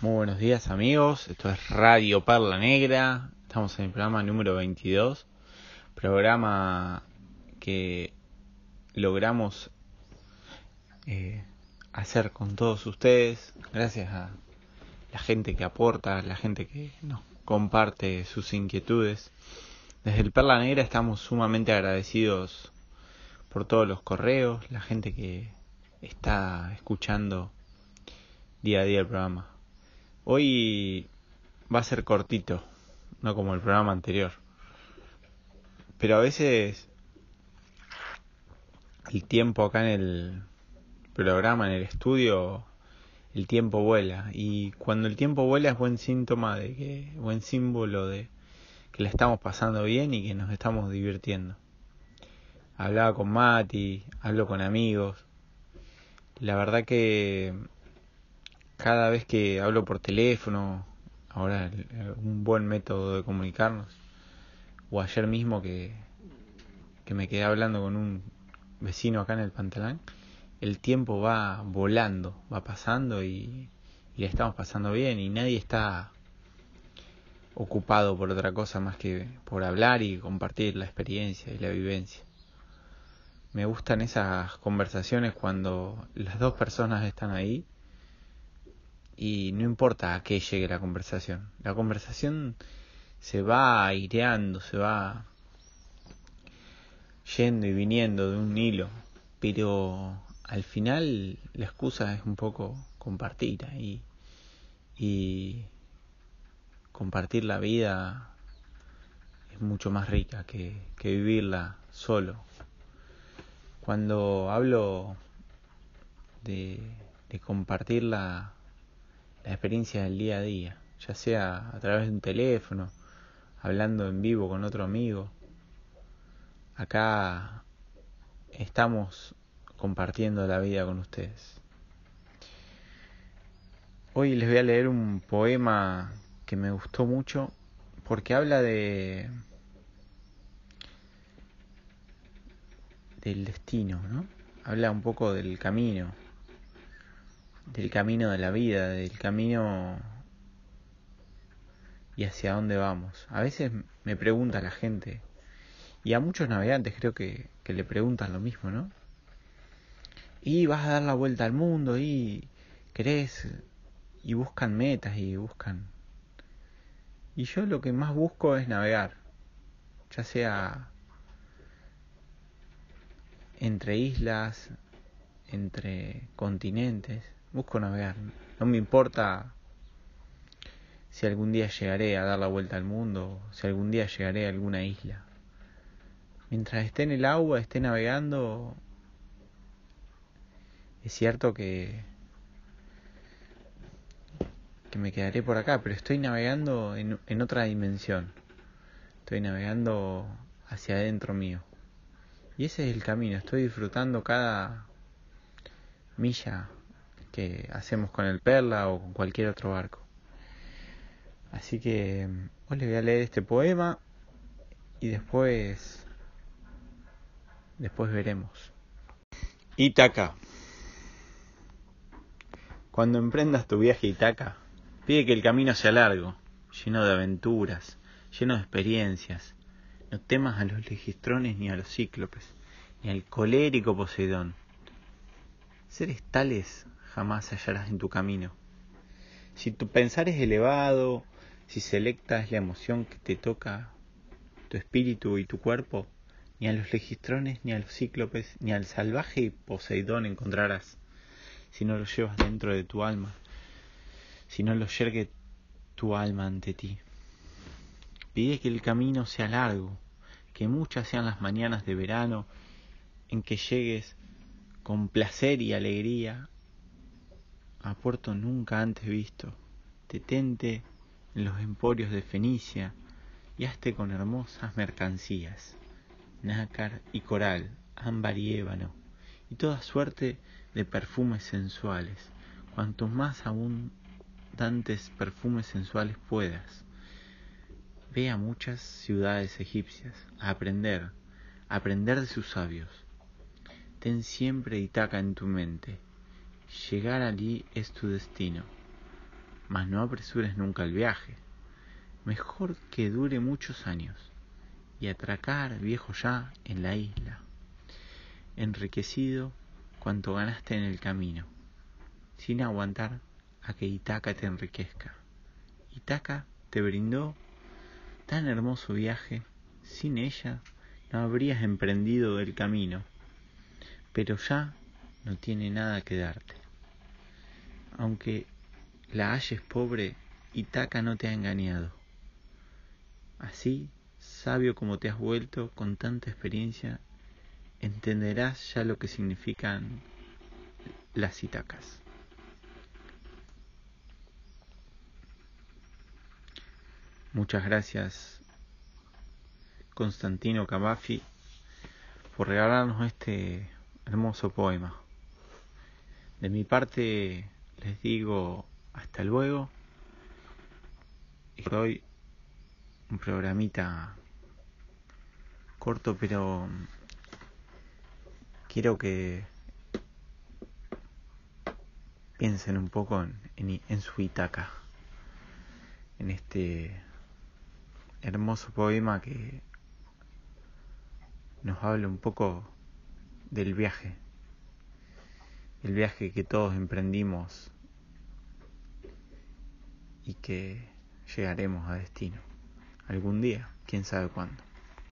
Muy buenos días amigos, esto es Radio Perla Negra, estamos en el programa número 22, programa que logramos eh, hacer con todos ustedes, gracias a la gente que aporta, la gente que nos comparte sus inquietudes. Desde el Perla Negra estamos sumamente agradecidos por todos los correos, la gente que está escuchando día a día el programa. Hoy va a ser cortito, no como el programa anterior. Pero a veces el tiempo acá en el programa, en el estudio, el tiempo vuela. Y cuando el tiempo vuela es buen síntoma de que, buen símbolo de que le estamos pasando bien y que nos estamos divirtiendo. Hablaba con Mati, hablo con amigos. La verdad que cada vez que hablo por teléfono, ahora un buen método de comunicarnos, o ayer mismo que, que me quedé hablando con un vecino acá en el Pantalán, el tiempo va volando, va pasando y, y estamos pasando bien y nadie está ocupado por otra cosa más que por hablar y compartir la experiencia y la vivencia. Me gustan esas conversaciones cuando las dos personas están ahí y no importa a qué llegue la conversación. La conversación se va aireando, se va yendo y viniendo de un hilo, pero al final la excusa es un poco compartir y, y compartir la vida es mucho más rica que, que vivirla solo. Cuando hablo de, de compartir la, experiencia del día a día, ya sea a través de un teléfono, hablando en vivo con otro amigo. Acá estamos compartiendo la vida con ustedes. Hoy les voy a leer un poema que me gustó mucho porque habla de del destino, ¿no? Habla un poco del camino, del camino de la vida, del camino y hacia dónde vamos. A veces me pregunta la gente, y a muchos navegantes creo que, que le preguntan lo mismo, ¿no? Y vas a dar la vuelta al mundo y querés y buscan metas y buscan. Y yo lo que más busco es navegar, ya sea entre islas, entre continentes, busco navegar. No me importa si algún día llegaré a dar la vuelta al mundo, si algún día llegaré a alguna isla. Mientras esté en el agua, esté navegando, es cierto que que me quedaré por acá, pero estoy navegando en, en otra dimensión. Estoy navegando hacia adentro mío. Y ese es el camino, estoy disfrutando cada milla que hacemos con el Perla o con cualquier otro barco. Así que hoy les voy a leer este poema y después después veremos. Itaca. Cuando emprendas tu viaje a Itaca, pide que el camino sea largo, lleno de aventuras, lleno de experiencias. No temas a los legistrones ni a los cíclopes, ni al colérico Poseidón. Seres tales jamás hallarás en tu camino. Si tu pensar es elevado, si selecta es la emoción que te toca tu espíritu y tu cuerpo, ni a los legistrones, ni a los cíclopes, ni al salvaje Poseidón encontrarás, si no lo llevas dentro de tu alma, si no lo yergue tu alma ante ti. Pide que el camino sea largo, que muchas sean las mañanas de verano en que llegues con placer y alegría a puerto nunca antes visto. Detente en los emporios de Fenicia y hazte con hermosas mercancías, nácar y coral, ámbar y ébano, y toda suerte de perfumes sensuales, cuantos más abundantes perfumes sensuales puedas. Ve a muchas ciudades egipcias a aprender, a aprender de sus sabios. Ten siempre Itaca en tu mente Llegar allí es tu destino. mas no apresures nunca el viaje. Mejor que dure muchos años y atracar viejo ya en la isla, enriquecido cuanto ganaste en el camino, sin aguantar a que Itaca te enriquezca. Itaca te brindó tan hermoso viaje, sin ella no habrías emprendido el camino, pero ya no tiene nada que darte. Aunque la halles pobre, Itaca no te ha engañado. Así, sabio como te has vuelto con tanta experiencia, entenderás ya lo que significan las Itacas. Muchas gracias Constantino Cavafi por regalarnos este hermoso poema. De mi parte les digo hasta luego. Y hoy un programita corto pero quiero que piensen un poco en, en su Itaca, en este hermoso poema que nos habla un poco del viaje, el viaje que todos emprendimos y que llegaremos a destino algún día, quién sabe cuándo.